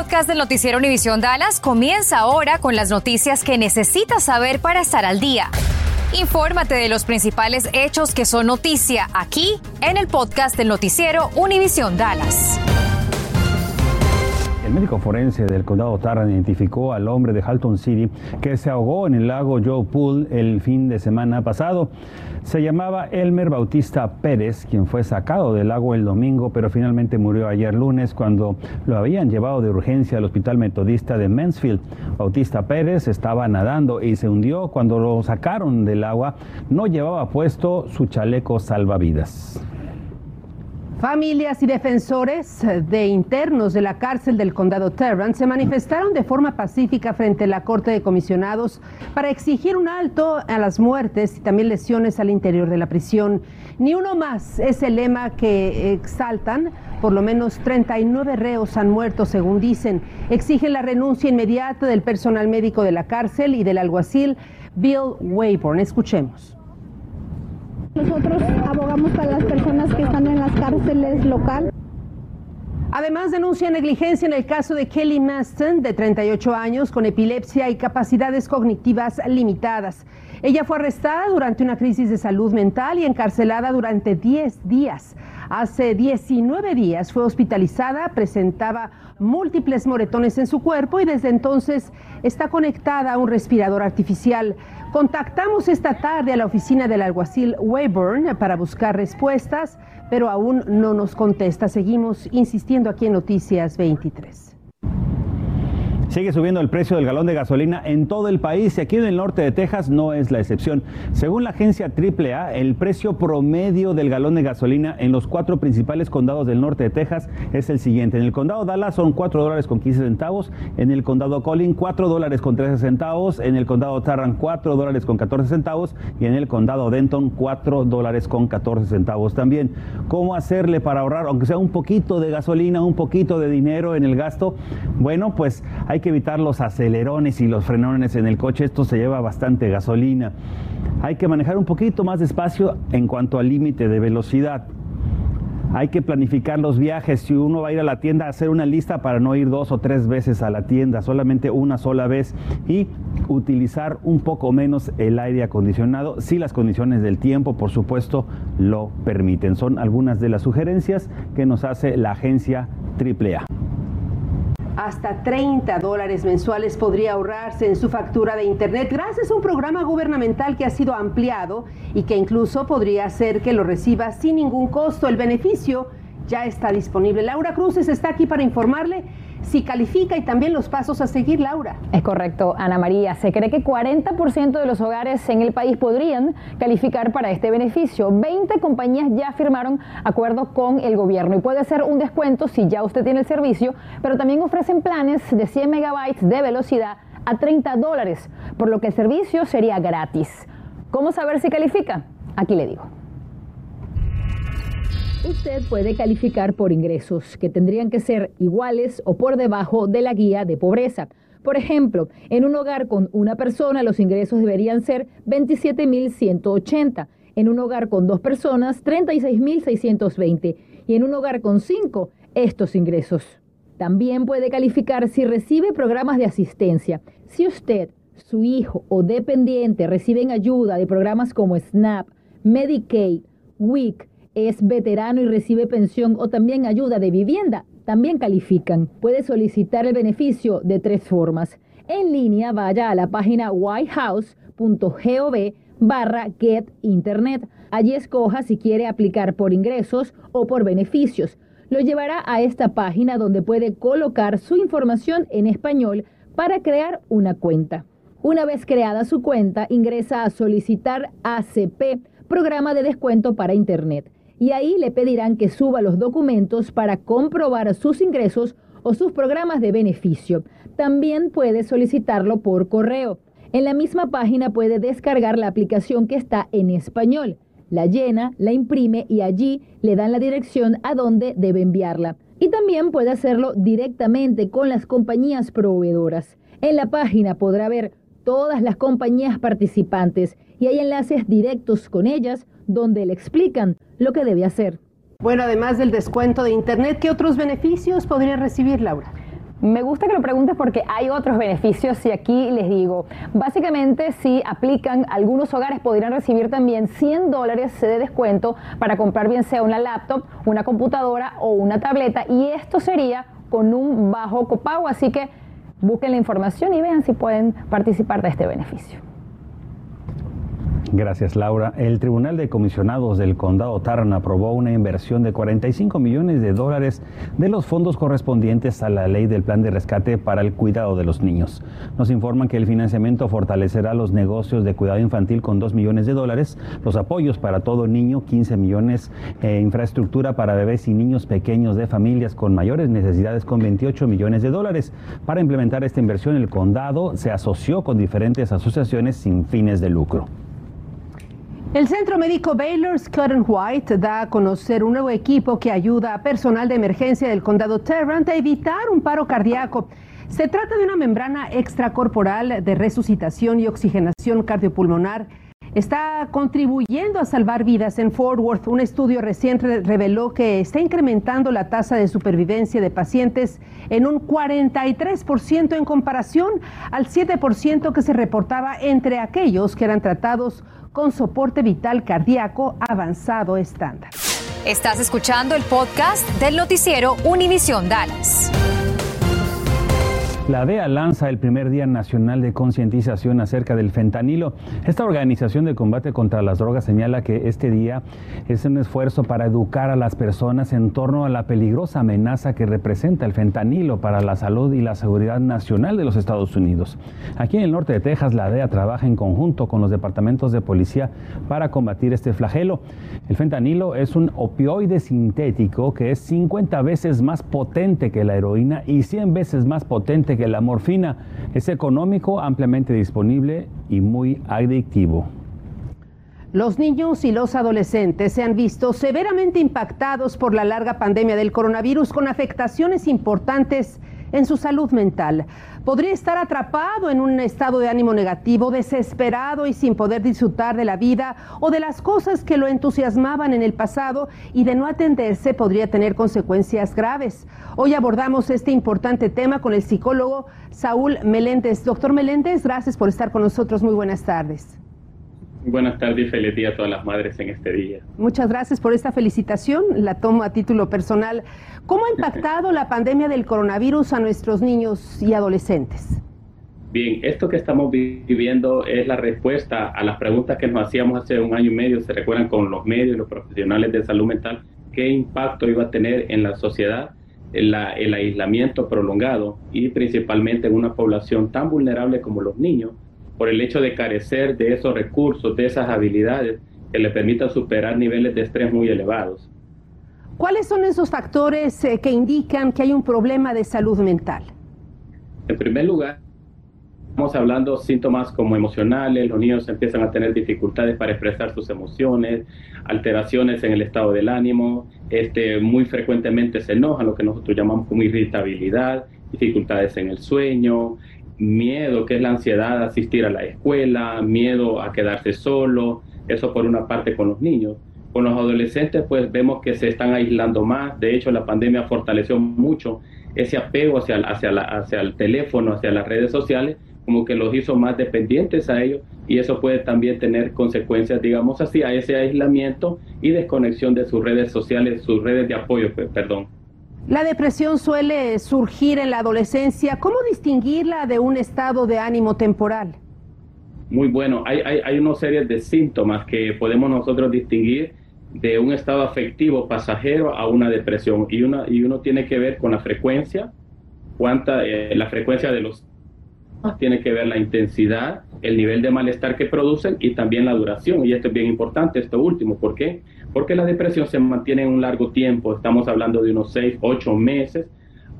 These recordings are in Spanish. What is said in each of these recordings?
podcast del noticiero Univisión Dallas comienza ahora con las noticias que necesitas saber para estar al día. Infórmate de los principales hechos que son noticia aquí en el podcast del noticiero Univisión Dallas. El médico forense del condado Tarrant identificó al hombre de Halton City que se ahogó en el lago Joe Pool el fin de semana pasado. Se llamaba Elmer Bautista Pérez, quien fue sacado del lago el domingo, pero finalmente murió ayer lunes cuando lo habían llevado de urgencia al Hospital Metodista de Mansfield. Bautista Pérez estaba nadando y se hundió cuando lo sacaron del agua. No llevaba puesto su chaleco salvavidas. Familias y defensores de internos de la cárcel del condado Tarrant se manifestaron de forma pacífica frente a la Corte de Comisionados para exigir un alto a las muertes y también lesiones al interior de la prisión. Ni uno más es el lema que exaltan. Por lo menos 39 reos han muerto, según dicen. Exigen la renuncia inmediata del personal médico de la cárcel y del alguacil Bill Wayborn. Escuchemos. Nosotros abogamos para las personas que están en las cárceles local. Además, denuncia negligencia en el caso de Kelly Maston, de 38 años, con epilepsia y capacidades cognitivas limitadas. Ella fue arrestada durante una crisis de salud mental y encarcelada durante 10 días. Hace 19 días fue hospitalizada, presentaba múltiples moretones en su cuerpo y desde entonces está conectada a un respirador artificial. Contactamos esta tarde a la oficina del alguacil Wayburn para buscar respuestas, pero aún no nos contesta. Seguimos insistiendo aquí en Noticias 23. Sigue subiendo el precio del galón de gasolina en todo el país y aquí en el norte de Texas no es la excepción. Según la agencia AAA, el precio promedio del galón de gasolina en los cuatro principales condados del norte de Texas es el siguiente. En el condado Dallas son 4 dólares con 15 centavos, en el condado Collin 4 dólares con 13 centavos, en el condado Tarrant 4 dólares con 14 centavos y en el condado Denton 4 dólares con 14 centavos también. ¿Cómo hacerle para ahorrar, aunque sea un poquito de gasolina, un poquito de dinero en el gasto? Bueno, pues hay que evitar los acelerones y los frenones en el coche, esto se lleva bastante gasolina. Hay que manejar un poquito más despacio en cuanto al límite de velocidad. Hay que planificar los viajes. Si uno va a ir a la tienda, hacer una lista para no ir dos o tres veces a la tienda, solamente una sola vez. Y utilizar un poco menos el aire acondicionado, si las condiciones del tiempo, por supuesto, lo permiten. Son algunas de las sugerencias que nos hace la agencia AAA hasta 30 dólares mensuales podría ahorrarse en su factura de Internet gracias a un programa gubernamental que ha sido ampliado y que incluso podría hacer que lo reciba sin ningún costo. El beneficio ya está disponible. Laura Cruces está aquí para informarle si califica y también los pasos a seguir, Laura. Es correcto, Ana María. Se cree que 40% de los hogares en el país podrían calificar para este beneficio. 20 compañías ya firmaron acuerdo con el gobierno y puede ser un descuento si ya usted tiene el servicio, pero también ofrecen planes de 100 megabytes de velocidad a 30 dólares, por lo que el servicio sería gratis. ¿Cómo saber si califica? Aquí le digo. Usted puede calificar por ingresos que tendrían que ser iguales o por debajo de la guía de pobreza. Por ejemplo, en un hogar con una persona los ingresos deberían ser 27.180, en un hogar con dos personas 36.620 y en un hogar con cinco estos ingresos. También puede calificar si recibe programas de asistencia. Si usted, su hijo o dependiente reciben ayuda de programas como SNAP, Medicaid, WIC, es veterano y recibe pensión o también ayuda de vivienda, también califican. Puede solicitar el beneficio de tres formas. En línea, vaya a la página whitehouse.gov barra Get Internet. Allí escoja si quiere aplicar por ingresos o por beneficios. Lo llevará a esta página donde puede colocar su información en español para crear una cuenta. Una vez creada su cuenta, ingresa a solicitar ACP, programa de descuento para Internet y ahí le pedirán que suba los documentos para comprobar sus ingresos o sus programas de beneficio. También puede solicitarlo por correo. En la misma página puede descargar la aplicación que está en español. La llena, la imprime y allí le dan la dirección a donde debe enviarla. Y también puede hacerlo directamente con las compañías proveedoras. En la página podrá ver todas las compañías participantes y hay enlaces directos con ellas donde le explican lo que debe hacer. Bueno, además del descuento de Internet, ¿qué otros beneficios podría recibir Laura? Me gusta que lo preguntes porque hay otros beneficios y aquí les digo, básicamente si aplican, algunos hogares podrían recibir también 100 dólares de descuento para comprar bien sea una laptop, una computadora o una tableta y esto sería con un bajo copago, así que busquen la información y vean si pueden participar de este beneficio. Gracias, Laura. El Tribunal de Comisionados del Condado Tarrant aprobó una inversión de 45 millones de dólares de los fondos correspondientes a la ley del plan de rescate para el cuidado de los niños. Nos informan que el financiamiento fortalecerá los negocios de cuidado infantil con 2 millones de dólares, los apoyos para todo niño, 15 millones, e infraestructura para bebés y niños pequeños de familias con mayores necesidades con 28 millones de dólares. Para implementar esta inversión, el condado se asoció con diferentes asociaciones sin fines de lucro. El Centro Médico Baylor Scott White da a conocer un nuevo equipo que ayuda a personal de emergencia del condado Tarrant a evitar un paro cardíaco. Se trata de una membrana extracorporal de resucitación y oxigenación cardiopulmonar. Está contribuyendo a salvar vidas en Fort Worth. Un estudio reciente reveló que está incrementando la tasa de supervivencia de pacientes en un 43% en comparación al 7% que se reportaba entre aquellos que eran tratados con soporte vital cardíaco avanzado estándar. Estás escuchando el podcast del noticiero Univisión Dallas. La DEA lanza el primer Día Nacional de Concientización acerca del fentanilo. Esta organización de combate contra las drogas señala que este día es un esfuerzo para educar a las personas en torno a la peligrosa amenaza que representa el fentanilo para la salud y la seguridad nacional de los Estados Unidos. Aquí en el norte de Texas, la DEA trabaja en conjunto con los departamentos de policía para combatir este flagelo. El fentanilo es un opioide sintético que es 50 veces más potente que la heroína y 100 veces más potente que que la morfina es económico, ampliamente disponible y muy adictivo. Los niños y los adolescentes se han visto severamente impactados por la larga pandemia del coronavirus con afectaciones importantes en su salud mental. Podría estar atrapado en un estado de ánimo negativo, desesperado y sin poder disfrutar de la vida o de las cosas que lo entusiasmaban en el pasado y de no atenderse podría tener consecuencias graves. Hoy abordamos este importante tema con el psicólogo Saúl Meléndez. Doctor Meléndez, gracias por estar con nosotros. Muy buenas tardes. Buenas tardes y feliz día a todas las madres en este día. Muchas gracias por esta felicitación, la tomo a título personal. ¿Cómo ha impactado la pandemia del coronavirus a nuestros niños y adolescentes? Bien, esto que estamos viviendo es la respuesta a las preguntas que nos hacíamos hace un año y medio, se recuerdan con los medios, los profesionales de salud mental, qué impacto iba a tener en la sociedad el, el aislamiento prolongado y principalmente en una población tan vulnerable como los niños por el hecho de carecer de esos recursos, de esas habilidades que le permitan superar niveles de estrés muy elevados. ¿Cuáles son esos factores eh, que indican que hay un problema de salud mental? En primer lugar, estamos hablando de síntomas como emocionales, los niños empiezan a tener dificultades para expresar sus emociones, alteraciones en el estado del ánimo, este, muy frecuentemente se enojan, lo que nosotros llamamos como irritabilidad, dificultades en el sueño, miedo, que es la ansiedad de asistir a la escuela, miedo a quedarse solo, eso por una parte con los niños. Con los adolescentes pues vemos que se están aislando más, de hecho la pandemia fortaleció mucho ese apego hacia, hacia, hacia el teléfono, hacia las redes sociales, como que los hizo más dependientes a ellos y eso puede también tener consecuencias, digamos así, a ese aislamiento y desconexión de sus redes sociales, sus redes de apoyo, perdón. La depresión suele surgir en la adolescencia. ¿Cómo distinguirla de un estado de ánimo temporal? Muy bueno. Hay, hay, una serie de síntomas que podemos nosotros distinguir de un estado afectivo pasajero a una depresión. Y, una, y uno tiene que ver con la frecuencia, cuánta, eh, la frecuencia de los tiene que ver la intensidad, el nivel de malestar que producen y también la duración. Y esto es bien importante, esto último. ¿Por qué? Porque la depresión se mantiene en un largo tiempo. Estamos hablando de unos 6, 8 meses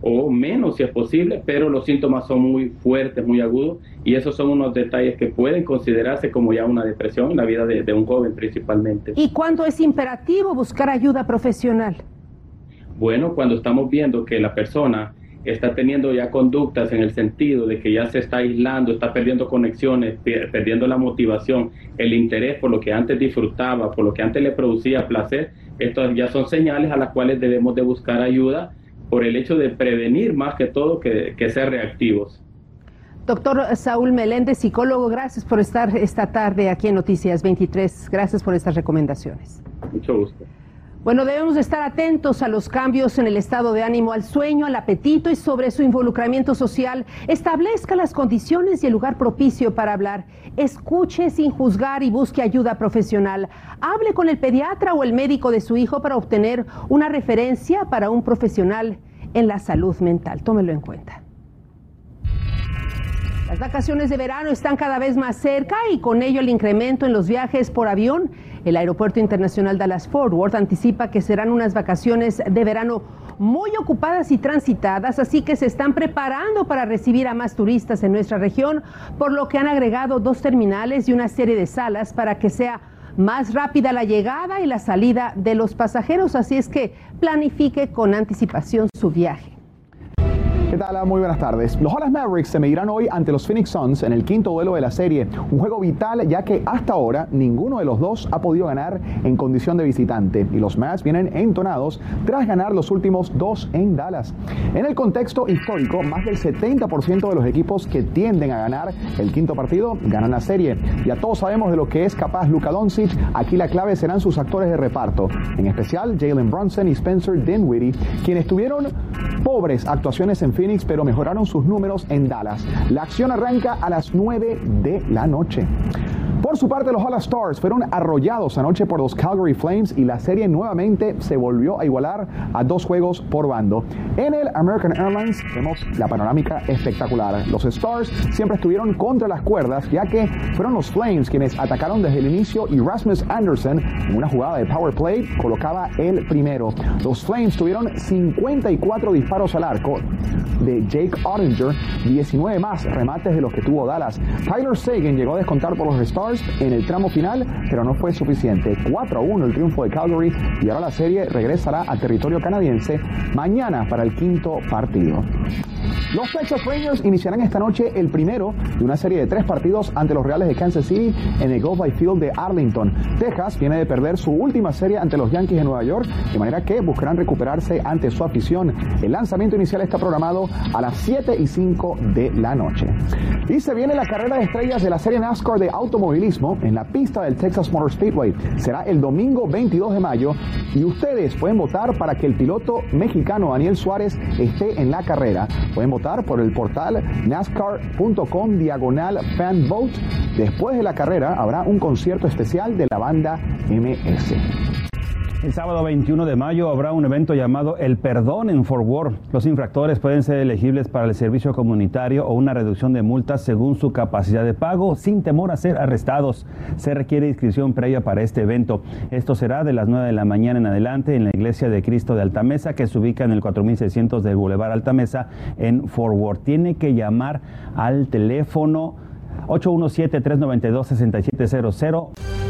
o menos si es posible, pero los síntomas son muy fuertes, muy agudos y esos son unos detalles que pueden considerarse como ya una depresión en la vida de, de un joven principalmente. ¿Y cuándo es imperativo buscar ayuda profesional? Bueno, cuando estamos viendo que la persona está teniendo ya conductas en el sentido de que ya se está aislando, está perdiendo conexiones, perdiendo la motivación, el interés por lo que antes disfrutaba, por lo que antes le producía placer, estas ya son señales a las cuales debemos de buscar ayuda por el hecho de prevenir más que todo que, que ser reactivos. Doctor Saúl Meléndez, psicólogo, gracias por estar esta tarde aquí en Noticias 23. Gracias por estas recomendaciones. Mucho gusto. Bueno, debemos estar atentos a los cambios en el estado de ánimo, al sueño, al apetito y sobre su involucramiento social. Establezca las condiciones y el lugar propicio para hablar. Escuche sin juzgar y busque ayuda profesional. Hable con el pediatra o el médico de su hijo para obtener una referencia para un profesional en la salud mental. Tómelo en cuenta. Las vacaciones de verano están cada vez más cerca y con ello el incremento en los viajes por avión. El Aeropuerto Internacional Dallas Fort Worth anticipa que serán unas vacaciones de verano muy ocupadas y transitadas, así que se están preparando para recibir a más turistas en nuestra región, por lo que han agregado dos terminales y una serie de salas para que sea más rápida la llegada y la salida de los pasajeros, así es que planifique con anticipación su viaje. ¿Qué tal? Muy buenas tardes. Los Dallas Mavericks se medirán hoy ante los Phoenix Suns en el quinto duelo de la serie. Un juego vital ya que hasta ahora ninguno de los dos ha podido ganar en condición de visitante y los Mavs vienen entonados tras ganar los últimos dos en Dallas. En el contexto histórico, más del 70% de los equipos que tienden a ganar el quinto partido ganan la serie. Ya todos sabemos de lo que es capaz Luka Doncic. Aquí la clave serán sus actores de reparto, en especial Jalen Brunson y Spencer Dinwiddie, quienes tuvieron pobres actuaciones en Phoenix, pero mejoraron sus números en Dallas. La acción arranca a las 9 de la noche. Por su parte, los All Stars fueron arrollados anoche por los Calgary Flames y la serie nuevamente se volvió a igualar a dos juegos por bando. En el American Airlines vemos la panorámica espectacular. Los Stars siempre estuvieron contra las cuerdas ya que fueron los Flames quienes atacaron desde el inicio y Rasmus Anderson en una jugada de power play colocaba el primero. Los Flames tuvieron 54 disparos al arco de Jake Ottinger, 19 más remates de los que tuvo Dallas. Tyler Sagan llegó a descontar por los Stars en el tramo final, pero no fue suficiente. 4 a 1 el triunfo de Calgary y ahora la serie regresará a territorio canadiense mañana para el quinto partido. Los Texas Rangers iniciarán esta noche el primero de una serie de tres partidos ante los Reales de Kansas City en el Go by Field de Arlington. Texas viene de perder su última serie ante los Yankees de Nueva York, de manera que buscarán recuperarse ante su afición. El lanzamiento inicial está programado a las 7 y 5 de la noche. Y se viene la carrera de estrellas de la serie NASCAR de automovilismo en la pista del Texas Motor Speedway. Será el domingo 22 de mayo y ustedes pueden votar para que el piloto mexicano Daniel Suárez esté en la carrera. Pueden por el portal nascar.com diagonal fanvote. Después de la carrera habrá un concierto especial de la banda MS. El sábado 21 de mayo habrá un evento llamado El Perdón en Fort. Los infractores pueden ser elegibles para el servicio comunitario o una reducción de multas según su capacidad de pago, sin temor a ser arrestados. Se requiere inscripción previa para este evento. Esto será de las 9 de la mañana en adelante en la Iglesia de Cristo de Altamesa, que se ubica en el 4600 del Boulevard Altamesa en Fort Worth. Tiene que llamar al teléfono 817-392-6700.